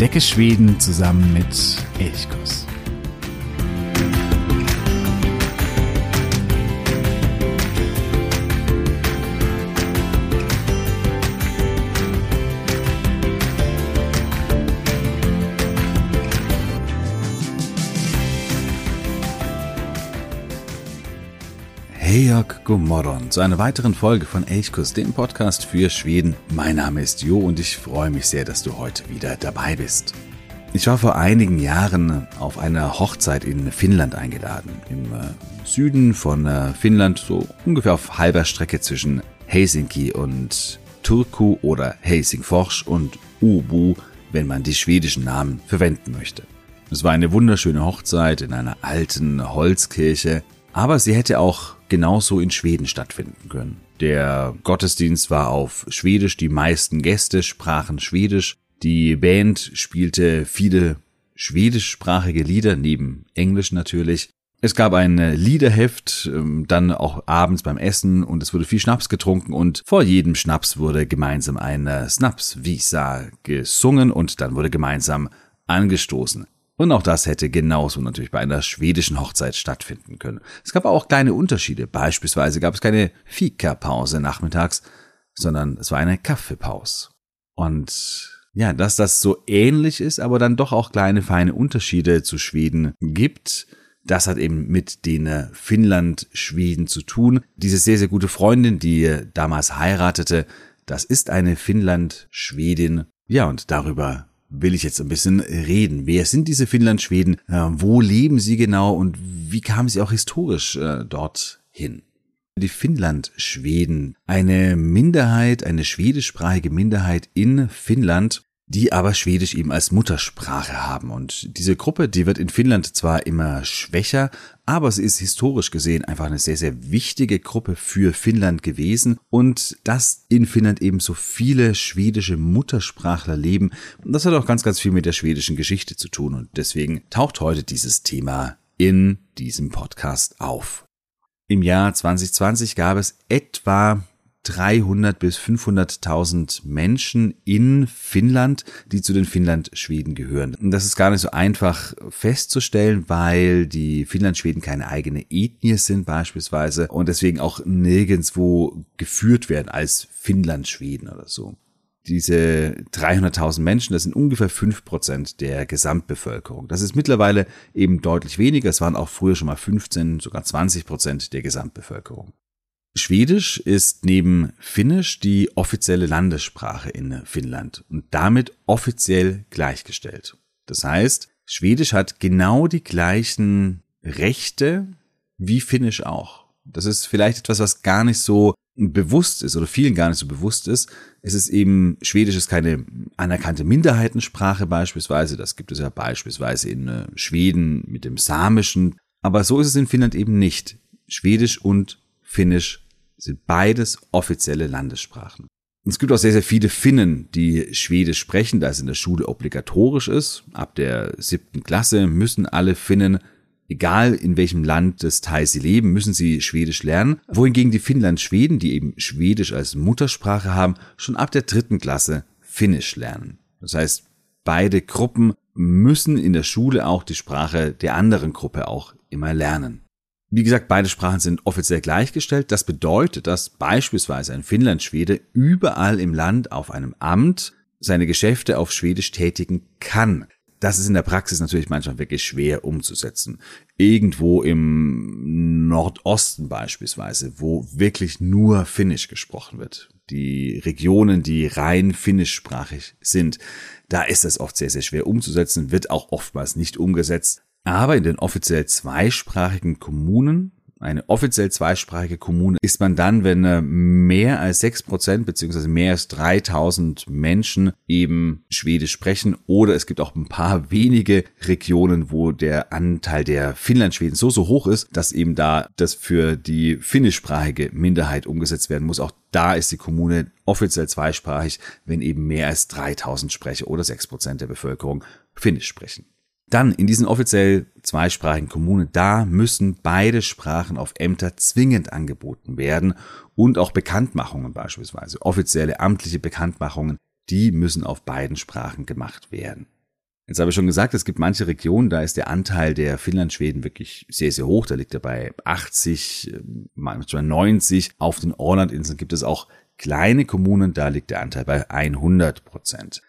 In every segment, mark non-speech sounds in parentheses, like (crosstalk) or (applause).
Entdecke Schweden zusammen mit Elchkuss. Gomorron zu einer weiteren Folge von Elchkuss, dem Podcast für Schweden. Mein Name ist Jo und ich freue mich sehr, dass du heute wieder dabei bist. Ich war vor einigen Jahren auf einer Hochzeit in Finnland eingeladen. Im äh, Süden von äh, Finnland, so ungefähr auf halber Strecke zwischen Helsinki und Turku oder Helsingfors und Ubu, wenn man die schwedischen Namen verwenden möchte. Es war eine wunderschöne Hochzeit in einer alten Holzkirche, aber sie hätte auch genauso in Schweden stattfinden können. Der Gottesdienst war auf Schwedisch, die meisten Gäste sprachen Schwedisch, die Band spielte viele schwedischsprachige Lieder, neben Englisch natürlich. Es gab ein Liederheft, ähm, dann auch abends beim Essen und es wurde viel Schnaps getrunken und vor jedem Schnaps wurde gemeinsam ein Snaps-Visa gesungen und dann wurde gemeinsam angestoßen. Und auch das hätte genauso natürlich bei einer schwedischen Hochzeit stattfinden können. Es gab auch kleine Unterschiede. Beispielsweise gab es keine Fika-Pause nachmittags, sondern es war eine Kaffeepause. Und ja, dass das so ähnlich ist, aber dann doch auch kleine feine Unterschiede zu Schweden gibt, das hat eben mit den Finnland-Schweden zu tun. Diese sehr, sehr gute Freundin, die damals heiratete, das ist eine Finnland-Schwedin. Ja, und darüber will ich jetzt ein bisschen reden. Wer sind diese Finnland-Schweden? Äh, wo leben sie genau und wie kamen sie auch historisch äh, dorthin? Die Finnland-Schweden, eine Minderheit, eine schwedischsprachige Minderheit in Finnland, die aber Schwedisch eben als Muttersprache haben. Und diese Gruppe, die wird in Finnland zwar immer schwächer, aber sie ist historisch gesehen einfach eine sehr, sehr wichtige Gruppe für Finnland gewesen. Und dass in Finnland eben so viele schwedische Muttersprachler leben, das hat auch ganz, ganz viel mit der schwedischen Geschichte zu tun. Und deswegen taucht heute dieses Thema in diesem Podcast auf. Im Jahr 2020 gab es etwa 300 bis 500.000 Menschen in Finnland, die zu den Finnland-Schweden gehören. Und das ist gar nicht so einfach festzustellen, weil die Finnland-Schweden keine eigene Ethnie sind beispielsweise und deswegen auch nirgendswo geführt werden als Finnland-Schweden oder so. Diese 300.000 Menschen, das sind ungefähr 5% der Gesamtbevölkerung. Das ist mittlerweile eben deutlich weniger. Es waren auch früher schon mal 15, sogar 20% der Gesamtbevölkerung. Schwedisch ist neben Finnisch die offizielle Landessprache in Finnland und damit offiziell gleichgestellt. Das heißt, Schwedisch hat genau die gleichen Rechte wie Finnisch auch. Das ist vielleicht etwas, was gar nicht so bewusst ist oder vielen gar nicht so bewusst ist. Es ist eben, Schwedisch ist keine anerkannte Minderheitensprache beispielsweise. Das gibt es ja beispielsweise in äh, Schweden mit dem Samischen. Aber so ist es in Finnland eben nicht. Schwedisch und Finnisch sind beides offizielle Landessprachen. Es gibt auch sehr, sehr viele Finnen, die Schwedisch sprechen, da es in der Schule obligatorisch ist. Ab der siebten Klasse müssen alle Finnen, egal in welchem Land des Teils sie leben, müssen sie Schwedisch lernen. Wohingegen die Finnland-Schweden, die eben Schwedisch als Muttersprache haben, schon ab der dritten Klasse Finnisch lernen. Das heißt, beide Gruppen müssen in der Schule auch die Sprache der anderen Gruppe auch immer lernen. Wie gesagt, beide Sprachen sind offiziell gleichgestellt. Das bedeutet, dass beispielsweise ein Finnlandschwede überall im Land auf einem Amt seine Geschäfte auf Schwedisch tätigen kann. Das ist in der Praxis natürlich manchmal wirklich schwer umzusetzen. Irgendwo im Nordosten beispielsweise, wo wirklich nur Finnisch gesprochen wird. Die Regionen, die rein finnischsprachig sind, da ist das oft sehr, sehr schwer umzusetzen, wird auch oftmals nicht umgesetzt. Aber in den offiziell zweisprachigen Kommunen, eine offiziell zweisprachige Kommune ist man dann, wenn äh, mehr als sechs Prozent beziehungsweise mehr als 3000 Menschen eben Schwedisch sprechen oder es gibt auch ein paar wenige Regionen, wo der Anteil der Finnlandschweden so, so hoch ist, dass eben da das für die finnischsprachige Minderheit umgesetzt werden muss. Auch da ist die Kommune offiziell zweisprachig, wenn eben mehr als 3000 Sprecher oder sechs Prozent der Bevölkerung Finnisch sprechen. Dann in diesen offiziell zweisprachigen Kommunen, da müssen beide Sprachen auf Ämter zwingend angeboten werden und auch Bekanntmachungen beispielsweise, offizielle amtliche Bekanntmachungen, die müssen auf beiden Sprachen gemacht werden. Jetzt habe ich schon gesagt, es gibt manche Regionen, da ist der Anteil der Finnlandschweden wirklich sehr, sehr hoch. Da liegt er bei 80, manchmal 90. Auf den Orlandinseln gibt es auch kleine Kommunen, da liegt der Anteil bei 100 Prozent.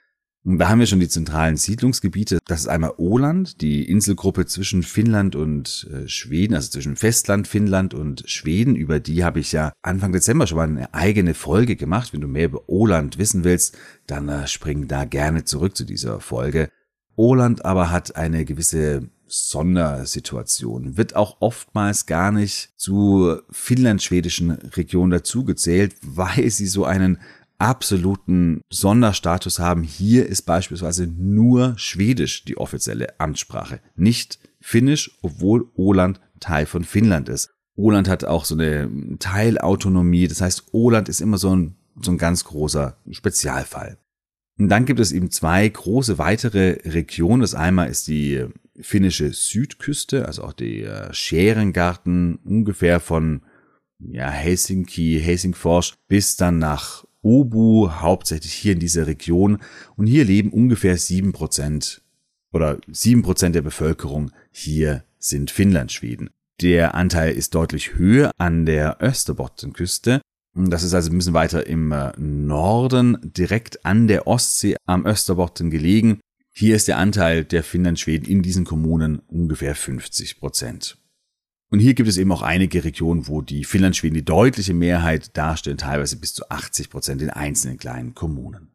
Und da haben wir schon die zentralen Siedlungsgebiete. Das ist einmal Åland, die Inselgruppe zwischen Finnland und äh, Schweden, also zwischen Festland Finnland und Schweden. Über die habe ich ja Anfang Dezember schon mal eine eigene Folge gemacht. Wenn du mehr über Åland wissen willst, dann äh, spring da gerne zurück zu dieser Folge. Åland aber hat eine gewisse Sondersituation, wird auch oftmals gar nicht zu finnlandschwedischen Regionen dazugezählt, (laughs) weil sie so einen absoluten Sonderstatus haben. Hier ist beispielsweise nur Schwedisch die offizielle Amtssprache, nicht Finnisch, obwohl Åland Teil von Finnland ist. Åland hat auch so eine Teilautonomie, das heißt, Åland ist immer so ein, so ein ganz großer Spezialfall. Und dann gibt es eben zwei große weitere Regionen. Das einmal ist die finnische Südküste, also auch der Scherengarten ungefähr von ja, Helsinki, Helsingfors bis dann nach Obu, hauptsächlich hier in dieser Region. Und hier leben ungefähr sieben Prozent oder sieben Prozent der Bevölkerung hier sind Finnlandschweden. Der Anteil ist deutlich höher an der Österbottenküste. Das ist also ein bisschen weiter im äh, Norden, direkt an der Ostsee am Österbotten gelegen. Hier ist der Anteil der Finnlandschweden in diesen Kommunen ungefähr 50 Prozent. Und hier gibt es eben auch einige Regionen, wo die Finnlandschweden die deutliche Mehrheit darstellen, teilweise bis zu 80 Prozent in einzelnen kleinen Kommunen.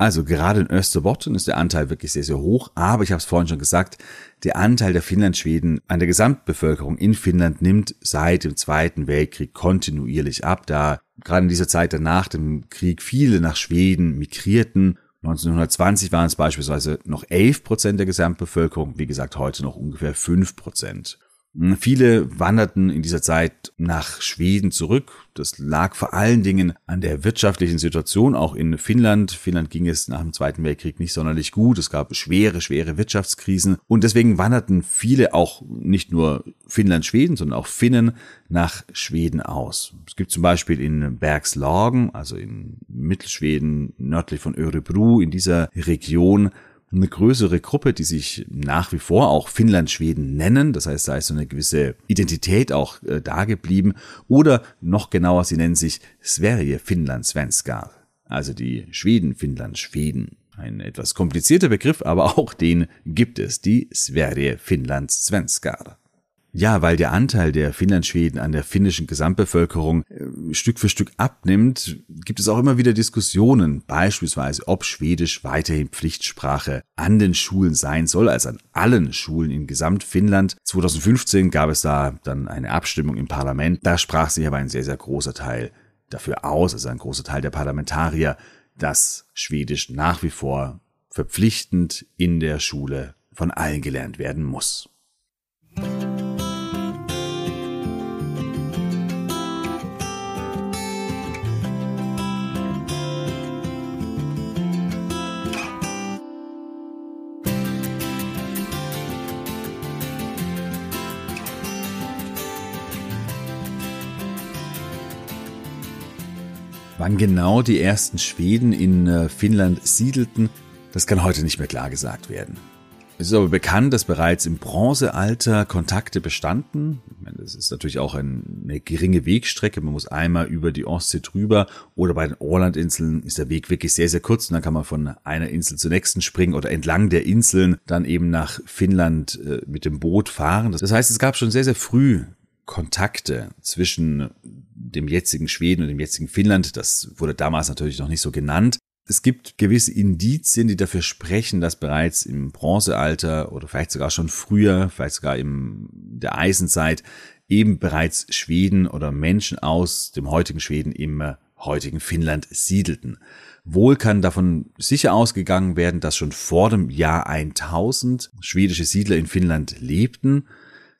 Also gerade in Österbotten ist der Anteil wirklich sehr, sehr hoch, aber ich habe es vorhin schon gesagt, der Anteil der Finnlandschweden an der Gesamtbevölkerung in Finnland nimmt seit dem Zweiten Weltkrieg kontinuierlich ab, da gerade in dieser Zeit danach dem Krieg viele nach Schweden migrierten. 1920 waren es beispielsweise noch 11 Prozent der Gesamtbevölkerung, wie gesagt heute noch ungefähr 5 Prozent. Viele wanderten in dieser Zeit nach Schweden zurück. Das lag vor allen Dingen an der wirtschaftlichen Situation, auch in Finnland. Finnland ging es nach dem Zweiten Weltkrieg nicht sonderlich gut. Es gab schwere, schwere Wirtschaftskrisen. Und deswegen wanderten viele auch nicht nur Finnland-Schweden, sondern auch Finnen nach Schweden aus. Es gibt zum Beispiel in Bergslagen, also in Mittelschweden, nördlich von Örebro, in dieser Region eine größere Gruppe, die sich nach wie vor auch Finnland-Schweden nennen. Das heißt, da ist so eine gewisse Identität auch äh, da geblieben. Oder noch genauer, sie nennen sich Sverige Finnland Svenskar. Also die Schweden, Finnland, Schweden. Ein etwas komplizierter Begriff, aber auch den gibt es, die Sverige Finnland Svenskar. Ja, weil der Anteil der Finnlandschweden an der finnischen Gesamtbevölkerung äh, Stück für Stück abnimmt, gibt es auch immer wieder Diskussionen, beispielsweise ob Schwedisch weiterhin Pflichtsprache an den Schulen sein soll, als an allen Schulen in Gesamtfinnland. 2015 gab es da dann eine Abstimmung im Parlament. Da sprach sich aber ein sehr, sehr großer Teil dafür aus, also ein großer Teil der Parlamentarier, dass Schwedisch nach wie vor verpflichtend in der Schule von allen gelernt werden muss. Wann genau die ersten Schweden in äh, Finnland siedelten, das kann heute nicht mehr klar gesagt werden. Es ist aber bekannt, dass bereits im Bronzealter Kontakte bestanden. Das ist natürlich auch eine geringe Wegstrecke. Man muss einmal über die Ostsee drüber oder bei den Orlandinseln ist der Weg wirklich sehr, sehr kurz und dann kann man von einer Insel zur nächsten springen oder entlang der Inseln dann eben nach Finnland äh, mit dem Boot fahren. Das heißt, es gab schon sehr, sehr früh Kontakte zwischen dem jetzigen Schweden und dem jetzigen Finnland. Das wurde damals natürlich noch nicht so genannt. Es gibt gewisse Indizien, die dafür sprechen, dass bereits im Bronzealter oder vielleicht sogar schon früher, vielleicht sogar in der Eisenzeit eben bereits Schweden oder Menschen aus dem heutigen Schweden im heutigen Finnland siedelten. Wohl kann davon sicher ausgegangen werden, dass schon vor dem Jahr 1000 schwedische Siedler in Finnland lebten.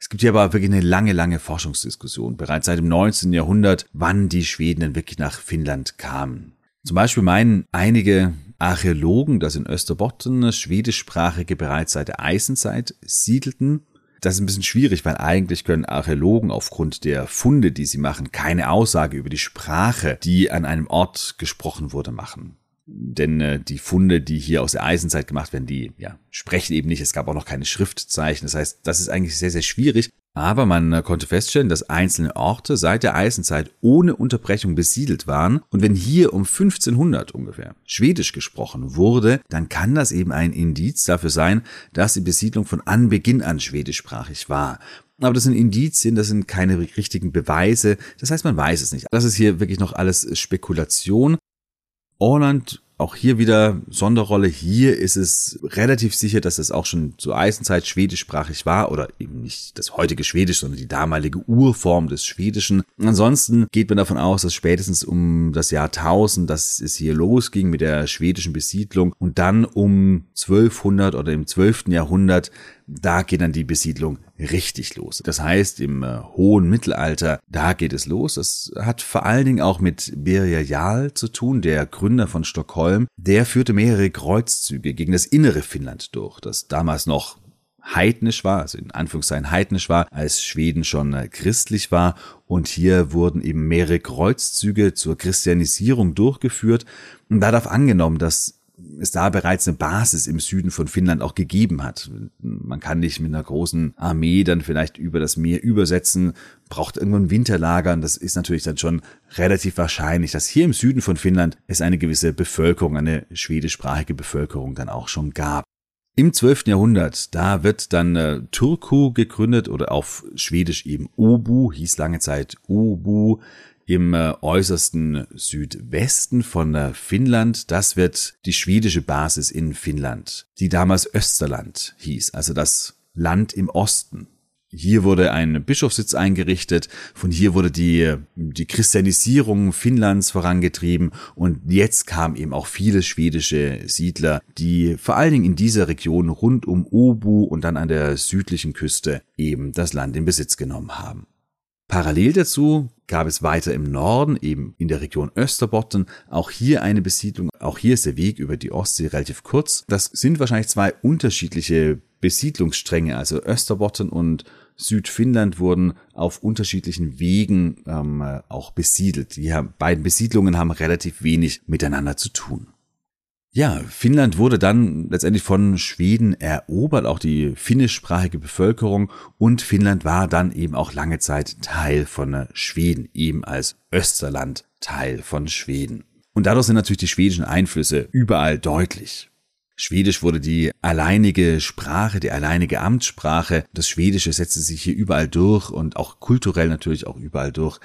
Es gibt hier aber wirklich eine lange, lange Forschungsdiskussion, bereits seit dem 19. Jahrhundert, wann die Schweden denn wirklich nach Finnland kamen. Zum Beispiel meinen einige Archäologen, dass in Österbotten schwedischsprachige bereits seit der Eisenzeit siedelten. Das ist ein bisschen schwierig, weil eigentlich können Archäologen aufgrund der Funde, die sie machen, keine Aussage über die Sprache, die an einem Ort gesprochen wurde, machen. Denn äh, die Funde, die hier aus der Eisenzeit gemacht werden, die ja, sprechen eben nicht. Es gab auch noch keine Schriftzeichen. Das heißt, das ist eigentlich sehr, sehr schwierig. Aber man äh, konnte feststellen, dass einzelne Orte seit der Eisenzeit ohne Unterbrechung besiedelt waren. Und wenn hier um 1500 ungefähr Schwedisch gesprochen wurde, dann kann das eben ein Indiz dafür sein, dass die Besiedlung von Anbeginn an schwedischsprachig war. Aber das sind Indizien, das sind keine richtigen Beweise. Das heißt, man weiß es nicht. Das ist hier wirklich noch alles Spekulation. Orland auch hier wieder Sonderrolle. Hier ist es relativ sicher, dass es auch schon zur Eisenzeit schwedischsprachig war oder eben nicht das heutige Schwedisch, sondern die damalige Urform des Schwedischen. Ansonsten geht man davon aus, dass spätestens um das Jahr 1000, dass es hier losging mit der schwedischen Besiedlung und dann um 1200 oder im 12. Jahrhundert da geht dann die Besiedlung richtig los. Das heißt, im äh, hohen Mittelalter, da geht es los. Das hat vor allen Dingen auch mit Birger Jarl zu tun, der Gründer von Stockholm. Der führte mehrere Kreuzzüge gegen das innere Finnland durch, das damals noch heidnisch war, also in Anführungszeichen heidnisch war, als Schweden schon äh, christlich war. Und hier wurden eben mehrere Kreuzzüge zur Christianisierung durchgeführt. Und da darf angenommen, dass es da bereits eine Basis im Süden von Finnland auch gegeben hat. Man kann nicht mit einer großen Armee dann vielleicht über das Meer übersetzen, braucht irgendwann Winterlager und das ist natürlich dann schon relativ wahrscheinlich, dass hier im Süden von Finnland es eine gewisse Bevölkerung, eine schwedischsprachige Bevölkerung dann auch schon gab. Im 12. Jahrhundert, da wird dann äh, Turku gegründet oder auf Schwedisch eben Obu, hieß lange Zeit Obu im äh, äußersten Südwesten von äh, Finnland. Das wird die schwedische Basis in Finnland, die damals Österland hieß, also das Land im Osten. Hier wurde ein Bischofssitz eingerichtet, von hier wurde die, die Christianisierung Finnlands vorangetrieben und jetzt kamen eben auch viele schwedische Siedler, die vor allen Dingen in dieser Region rund um Obu und dann an der südlichen Küste eben das Land in Besitz genommen haben. Parallel dazu gab es weiter im Norden, eben in der Region Österbotten, auch hier eine Besiedlung. Auch hier ist der Weg über die Ostsee relativ kurz. Das sind wahrscheinlich zwei unterschiedliche Besiedlungsstränge. Also Österbotten und Südfinnland wurden auf unterschiedlichen Wegen ähm, auch besiedelt. Die haben, beiden Besiedlungen haben relativ wenig miteinander zu tun. Ja, Finnland wurde dann letztendlich von Schweden erobert, auch die finnischsprachige Bevölkerung und Finnland war dann eben auch lange Zeit Teil von Schweden, eben als Österland Teil von Schweden. Und dadurch sind natürlich die schwedischen Einflüsse überall deutlich. Schwedisch wurde die alleinige Sprache, die alleinige Amtssprache. Das Schwedische setzte sich hier überall durch und auch kulturell natürlich auch überall durch.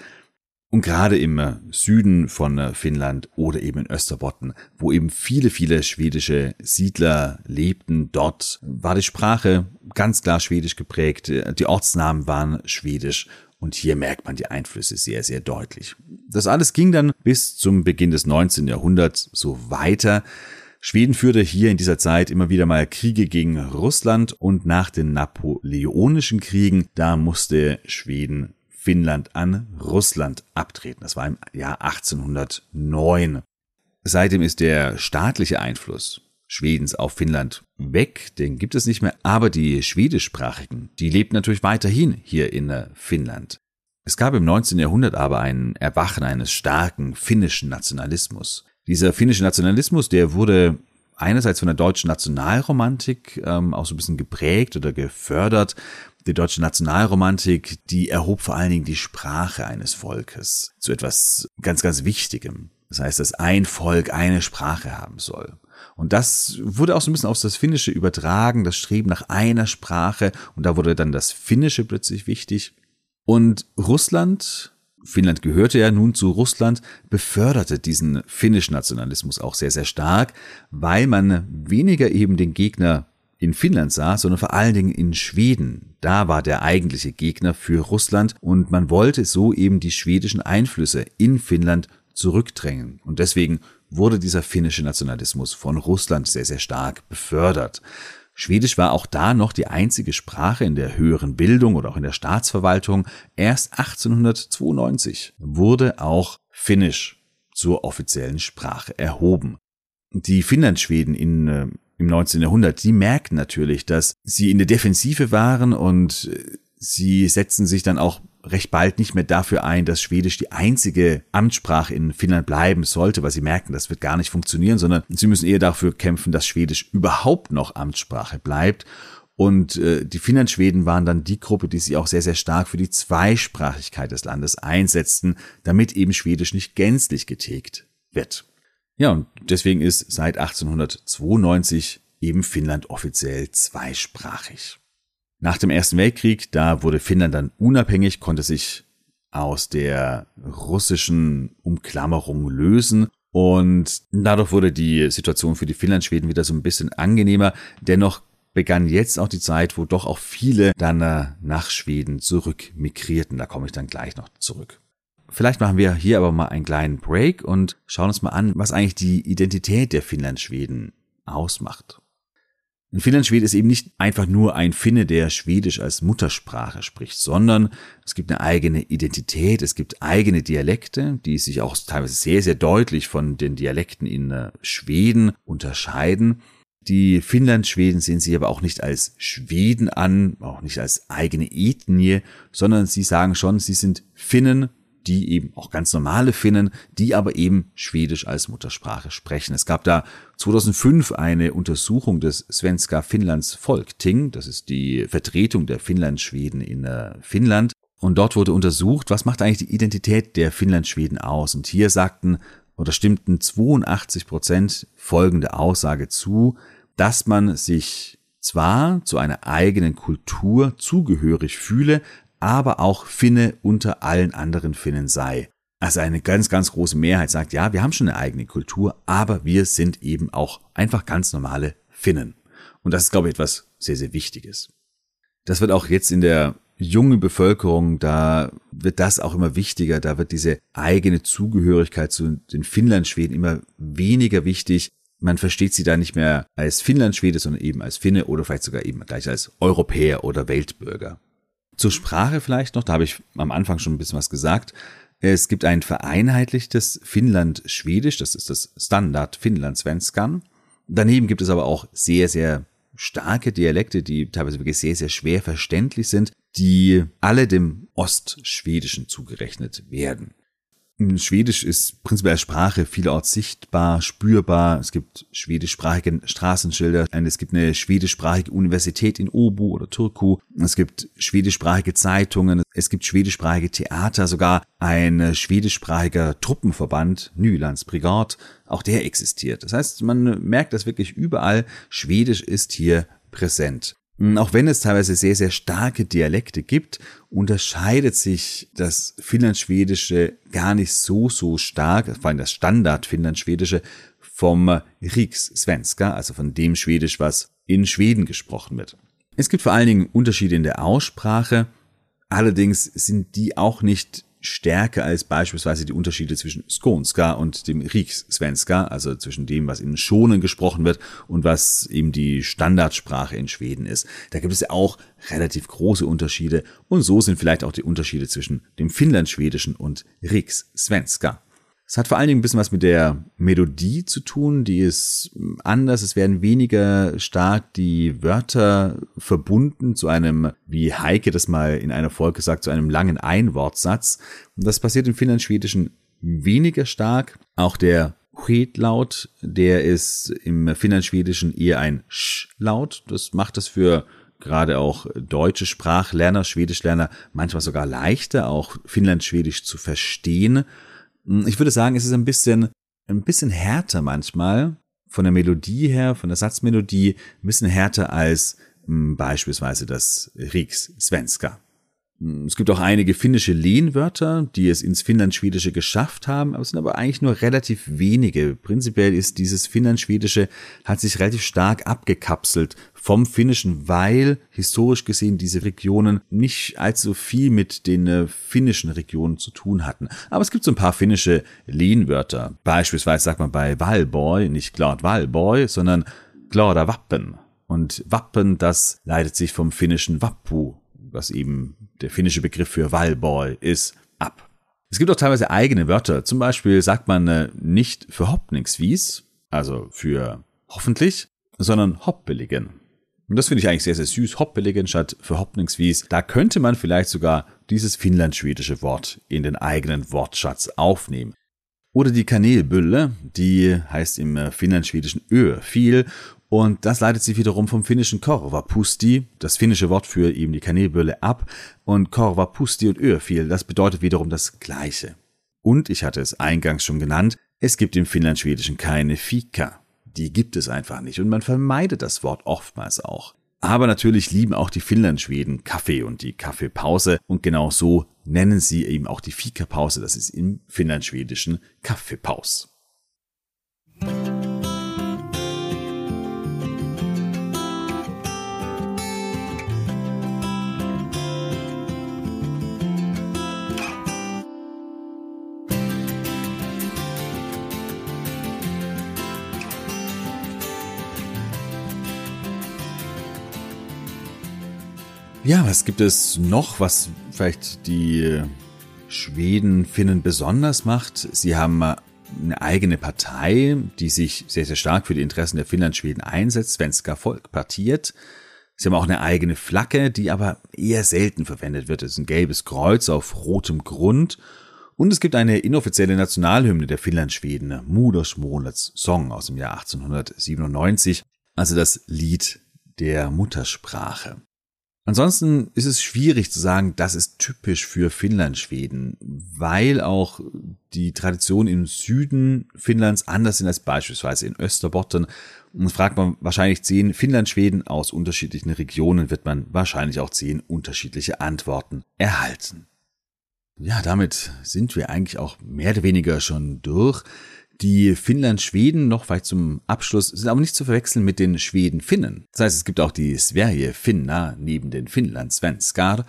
Und gerade im äh, Süden von äh, Finnland oder eben in Österbotten, wo eben viele, viele schwedische Siedler lebten, dort war die Sprache ganz klar schwedisch geprägt. Die Ortsnamen waren schwedisch. Und hier merkt man die Einflüsse sehr, sehr deutlich. Das alles ging dann bis zum Beginn des 19. Jahrhunderts so weiter. Schweden führte hier in dieser Zeit immer wieder mal Kriege gegen Russland und nach den Napoleonischen Kriegen, da musste Schweden Finnland an Russland abtreten. Das war im Jahr 1809. Seitdem ist der staatliche Einfluss Schwedens auf Finnland weg, den gibt es nicht mehr, aber die schwedischsprachigen, die lebten natürlich weiterhin hier in äh, Finnland. Es gab im 19. Jahrhundert aber ein Erwachen eines starken finnischen Nationalismus. Dieser finnische Nationalismus, der wurde einerseits von der deutschen Nationalromantik ähm, auch so ein bisschen geprägt oder gefördert, die deutsche Nationalromantik, die erhob vor allen Dingen die Sprache eines Volkes zu etwas ganz, ganz Wichtigem. Das heißt, dass ein Volk eine Sprache haben soll. Und das wurde auch so ein bisschen auf das Finnische übertragen, das Streben nach einer Sprache. Und da wurde dann das Finnische plötzlich wichtig. Und Russland, Finnland gehörte ja nun zu Russland, beförderte diesen finnischen Nationalismus auch sehr, sehr stark, weil man weniger eben den Gegner in Finnland sah, sondern vor allen Dingen in Schweden. Da war der eigentliche Gegner für Russland und man wollte so eben die schwedischen Einflüsse in Finnland zurückdrängen. Und deswegen wurde dieser finnische Nationalismus von Russland sehr, sehr stark befördert. Schwedisch war auch da noch die einzige Sprache in der höheren Bildung oder auch in der Staatsverwaltung. Erst 1892 wurde auch Finnisch zur offiziellen Sprache erhoben. Die Finnlandschweden in äh, im 19. Jahrhundert, die merken natürlich, dass sie in der Defensive waren und sie setzen sich dann auch recht bald nicht mehr dafür ein, dass Schwedisch die einzige Amtssprache in Finnland bleiben sollte, weil sie merken, das wird gar nicht funktionieren, sondern sie müssen eher dafür kämpfen, dass Schwedisch überhaupt noch Amtssprache bleibt. Und äh, die Finnlandschweden waren dann die Gruppe, die sich auch sehr, sehr stark für die Zweisprachigkeit des Landes einsetzten, damit eben Schwedisch nicht gänzlich getilgt wird. Ja, und deswegen ist seit 1892 eben Finnland offiziell zweisprachig. Nach dem Ersten Weltkrieg, da wurde Finnland dann unabhängig, konnte sich aus der russischen Umklammerung lösen und dadurch wurde die Situation für die Finnlandschweden wieder so ein bisschen angenehmer. Dennoch begann jetzt auch die Zeit, wo doch auch viele dann äh, nach Schweden zurück migrierten. Da komme ich dann gleich noch zurück. Vielleicht machen wir hier aber mal einen kleinen Break und schauen uns mal an, was eigentlich die Identität der Finnlandschweden ausmacht. Ein Finnlandschwede ist eben nicht einfach nur ein Finne, der Schwedisch als Muttersprache spricht, sondern es gibt eine eigene Identität, es gibt eigene Dialekte, die sich auch teilweise sehr, sehr deutlich von den Dialekten in äh, Schweden unterscheiden. Die Finnlandschweden sehen sich aber auch nicht als Schweden an, auch nicht als eigene Ethnie, sondern sie sagen schon, sie sind Finnen, die eben auch ganz normale Finnen, die aber eben Schwedisch als Muttersprache sprechen. Es gab da 2005 eine Untersuchung des Svenska Finnlands Folkting, das ist die Vertretung der Finnlandschweden in äh, Finnland. Und dort wurde untersucht, was macht eigentlich die Identität der Finnlandschweden aus. Und hier sagten oder stimmten 82 Prozent folgende Aussage zu, dass man sich zwar zu einer eigenen Kultur zugehörig fühle, aber auch Finne unter allen anderen Finnen sei. Also eine ganz, ganz große Mehrheit sagt, ja, wir haben schon eine eigene Kultur, aber wir sind eben auch einfach ganz normale Finnen. Und das ist, glaube ich, etwas sehr, sehr Wichtiges. Das wird auch jetzt in der jungen Bevölkerung, da wird das auch immer wichtiger, da wird diese eigene Zugehörigkeit zu den Finnlandschweden immer weniger wichtig man versteht sie da nicht mehr als Finnlandschwede, sondern eben als Finne oder vielleicht sogar eben gleich als Europäer oder Weltbürger. Zur Sprache vielleicht noch, da habe ich am Anfang schon ein bisschen was gesagt. Es gibt ein vereinheitlichtes Finnland-Schwedisch, das ist das Standard Finnland-Svenskan. Daneben gibt es aber auch sehr, sehr starke Dialekte, die teilweise wirklich sehr, sehr schwer verständlich sind, die alle dem Ostschwedischen zugerechnet werden. Schwedisch ist prinzipiell Sprache vielerorts sichtbar, spürbar. Es gibt schwedischsprachige Straßenschilder. Es gibt eine schwedischsprachige Universität in Obu oder Turku. Es gibt schwedischsprachige Zeitungen. Es gibt schwedischsprachige Theater. Sogar ein schwedischsprachiger Truppenverband, Nylands Brigade, auch der existiert. Das heißt, man merkt, dass wirklich überall Schwedisch ist hier präsent. Hm, auch wenn es teilweise sehr, sehr starke Dialekte gibt, unterscheidet sich das Finnlandschwedische gar nicht so, so stark, vor allem das Standard-Finnlandschwedische, vom Rikssvenska, also von dem Schwedisch, was in Schweden gesprochen wird. Es gibt vor allen Dingen Unterschiede in der Aussprache, allerdings sind die auch nicht stärker als beispielsweise die Unterschiede zwischen Skånska und dem Rikssvenska, also zwischen dem, was in Schonen gesprochen wird und was eben die Standardsprache in Schweden ist. Da gibt es ja auch relativ große Unterschiede und so sind vielleicht auch die Unterschiede zwischen dem Finnlandschwedischen und Rikssvenska. Es hat vor allen Dingen ein bisschen was mit der Melodie zu tun, die ist anders. Es werden weniger stark die Wörter verbunden zu einem, wie Heike das mal in einer Folge sagt, zu einem langen Einwortsatz. Und das passiert im Finnlandschwedischen weniger stark. Auch der Huet-Laut, der ist im Finnlandschwedischen eher ein Sch-Laut. Das macht es für gerade auch deutsche Sprachlerner, Schwedischlerner manchmal sogar leichter, auch Finnlandschwedisch zu verstehen. Hm, ich würde sagen, es ist ein bisschen, ein bisschen härter manchmal von der Melodie her, von der Satzmelodie, ein bisschen härter als mh, hm, beispielsweise das Riks Svenska. Hm, es gibt auch einige finnische Lehnwörter, die es ins Finnlandschwedische geschafft haben, aber es sind aber eigentlich nur relativ wenige. Prinzipiell ist dieses Finnlandschwedische hat sich relativ stark abgekapselt vom Finnischen, weil historisch gesehen diese Regionen nicht allzu viel mit den äh, finnischen Regionen zu tun hatten. Aber es gibt so ein paar finnische Lehnwörter. Beispielsweise sagt man bei Valborg nicht Glad Valborg, sondern Glada Wappen. Und Wappen, das leitet sich vom finnischen Vappu, was eben der finnische Begriff für Valborg ist, ab. Es gibt auch teilweise eigene Wörter. Zum Beispiel sagt man äh, nicht für Hoppningswies, also für hoffentlich, sondern Hoppeligen. Und das finde ich eigentlich sehr, sehr süß. Hoppeligen statt Verhoppningswies. Da könnte man vielleicht sogar dieses finnlandschwedische Wort in den eigenen Wortschatz aufnehmen. Oder die Kanelbülle, die heißt im äh, finnlandschwedischen Ö viel und das leitet sich wiederum vom finnischen Korvapusti, das finnische Wort für eben die Kanelbülle, ab. Und Korvapusti und Öfil, das bedeutet wiederum das Gleiche. Und ich hatte es eingangs schon genannt, es gibt im Finnlandschwedischen keine Fika. Die gibt es einfach nicht und man vermeidet das Wort oftmals auch. Aber natürlich lieben auch die Finnlandschweden Kaffee und die Kaffeepause und genau so nennen sie eben auch die Fika-Pause, das ist im Finnlandschwedischen Kaffeepaus. Ja, was gibt es noch, was vielleicht die Schweden, Finnen besonders macht? Sie haben eine eigene Partei, die sich sehr, sehr stark für die Interessen der Finnland-Schweden einsetzt, Svenska Folkpartiet. Sie haben auch eine eigene Flagge, die aber eher selten verwendet wird. Es ist ein gelbes Kreuz auf rotem Grund. Und es gibt eine inoffizielle Nationalhymne der Finnland-Schweden, Modersmålets Song aus dem Jahr 1897, also das Lied der Muttersprache. Ansonsten ist es schwierig zu sagen, das ist typisch für Finnland, Schweden, weil auch die Traditionen im Süden Finnlands anders sind als beispielsweise in Österbotten. Und fragt man wahrscheinlich zehn Finnland, Schweden aus unterschiedlichen Regionen, wird man wahrscheinlich auch zehn unterschiedliche Antworten erhalten. Ja, damit sind wir eigentlich auch mehr oder weniger schon durch. Die Finnland-Schweden noch vielleicht zum Abschluss sind aber nicht zu verwechseln mit den Schweden-Finnen. Das heißt, es gibt auch die Sverige-Finna neben den Finnland-Svenskar.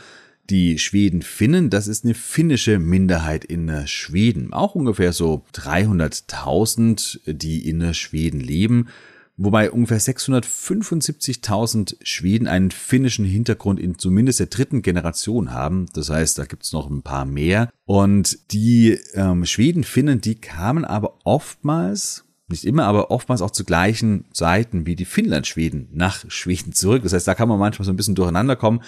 Die Schweden-Finnen, das ist eine finnische Minderheit in Schweden. Auch ungefähr so 300.000, die in Schweden leben wobei ungefähr 675.000 Schweden einen finnischen Hintergrund in zumindest der dritten Generation haben. Das heißt, da gibt's noch ein paar mehr. Und die ähm, Schweden-Finnen, die kamen aber oftmals, nicht immer, aber oftmals auch zu gleichen Zeiten wie die Finnland-Schweden nach Schweden zurück. Das heißt, da kann man manchmal so ein bisschen durcheinander kommen.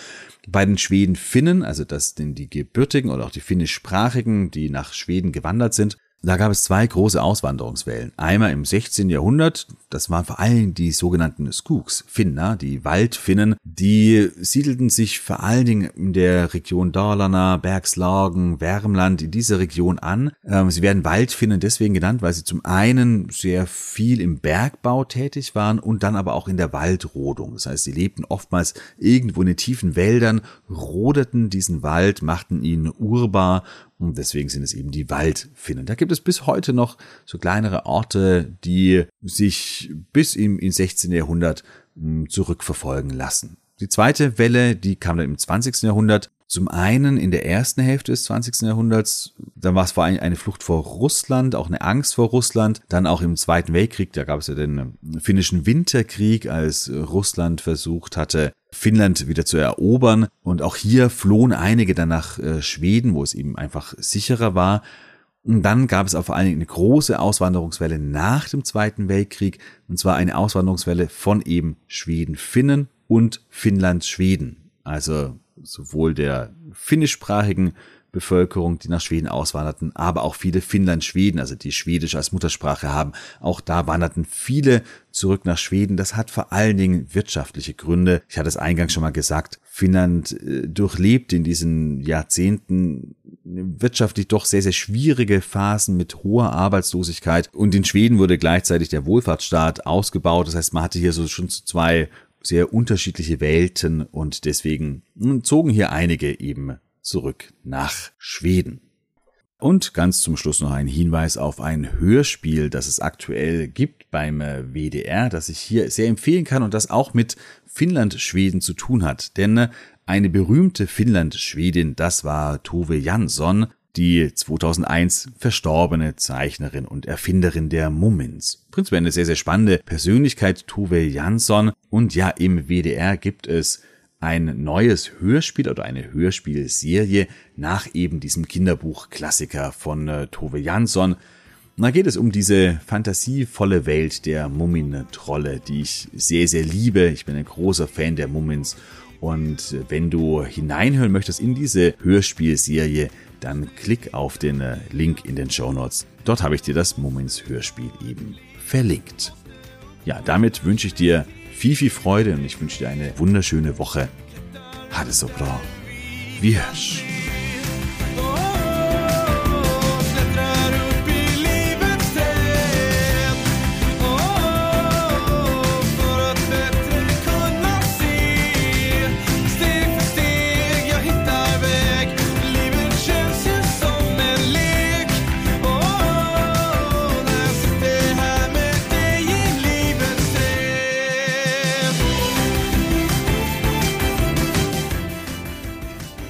Bei den Schweden-Finnen, also das sind die gebürtigen oder auch die finnischsprachigen, die nach Schweden gewandert sind, da gab es zwei große Auswanderungswellen. Einmal im 16. Jahrhundert, das waren vor allem die sogenannten Skooks, Finner, die Waldfinnen, die siedelten sich vor allen Dingen in der Region Dalarna, Bergslagen, Wärmland, in dieser Region an. Ähm, sie werden Waldfinnen deswegen genannt, weil sie zum einen sehr viel im Bergbau tätig waren und dann aber auch in der Waldrodung. Das heißt, sie lebten oftmals irgendwo in den tiefen Wäldern, rodeten diesen Wald, machten ihn urbar und deswegen sind es eben die Waldfinnen. Da gibt es bis heute noch so kleinere Orte, die sich bis im, im 16. Jahrhundert hm, zurückverfolgen lassen. Die zweite Welle, die kam dann im 20. Jahrhundert. Zum einen in der ersten Hälfte des 20. Jahrhunderts, dann war es vor allem eine Flucht vor Russland, auch eine Angst vor Russland. Dann auch im Zweiten Weltkrieg, da gab es ja den finnischen Winterkrieg, als Russland versucht hatte, Finnland wieder zu erobern. Und auch hier flohen einige dann nach äh, Schweden, wo es eben einfach sicherer war. Und dann gab es auch vor allen Dingen eine große Auswanderungswelle nach dem Zweiten Weltkrieg, und zwar eine Auswanderungswelle von eben Schweden-Finnen und Finnland-Schweden. Also sowohl der finnischsprachigen Bevölkerung, die nach Schweden auswanderten, aber auch viele Finnland-Schweden, also die Schwedisch als Muttersprache haben. Auch da wanderten viele zurück nach Schweden. Das hat vor allen Dingen wirtschaftliche Gründe. Ich hatte es eingangs schon mal gesagt. Finnland äh, durchlebt in diesen Jahrzehnten wirtschaftlich doch sehr, sehr schwierige Phasen mit hoher Arbeitslosigkeit. Und in Schweden wurde gleichzeitig der Wohlfahrtsstaat ausgebaut. Das heißt, man hatte hier so schon zwei sehr unterschiedliche Welten und deswegen zogen hier einige eben zurück nach Schweden. Und ganz zum Schluss noch ein Hinweis auf ein Hörspiel, das es aktuell gibt beim äh, WDR, das ich hier sehr empfehlen kann und das auch mit Finnland-Schweden zu tun hat. Denn äh, eine berühmte Finnland-Schwedin, das war Tove Jansson, die 2001 verstorbene Zeichnerin und Erfinderin der Mummins. Prinzipiell eine sehr, sehr spannende Persönlichkeit, Tove Jansson. Und ja, im WDR gibt es ein neues Hörspiel oder eine Hörspielserie nach eben diesem Kinderbuchklassiker von äh, Tove Jansson. Da geht es um diese fantasievolle Welt der Mumien-Trolle, die ich sehr, sehr liebe. Ich bin ein großer Fan der Mummins. Und wenn du hineinhören möchtest in diese Hörspielserie, dann klick auf den äh, Link in den Show Notes. Dort habe ich dir das Mummins Hörspiel eben verlinkt. Ja, damit wünsche ich dir viel, viel Freude und ich wünsche dir eine wunderschöne Woche. Hatte so bra. Wie hörst.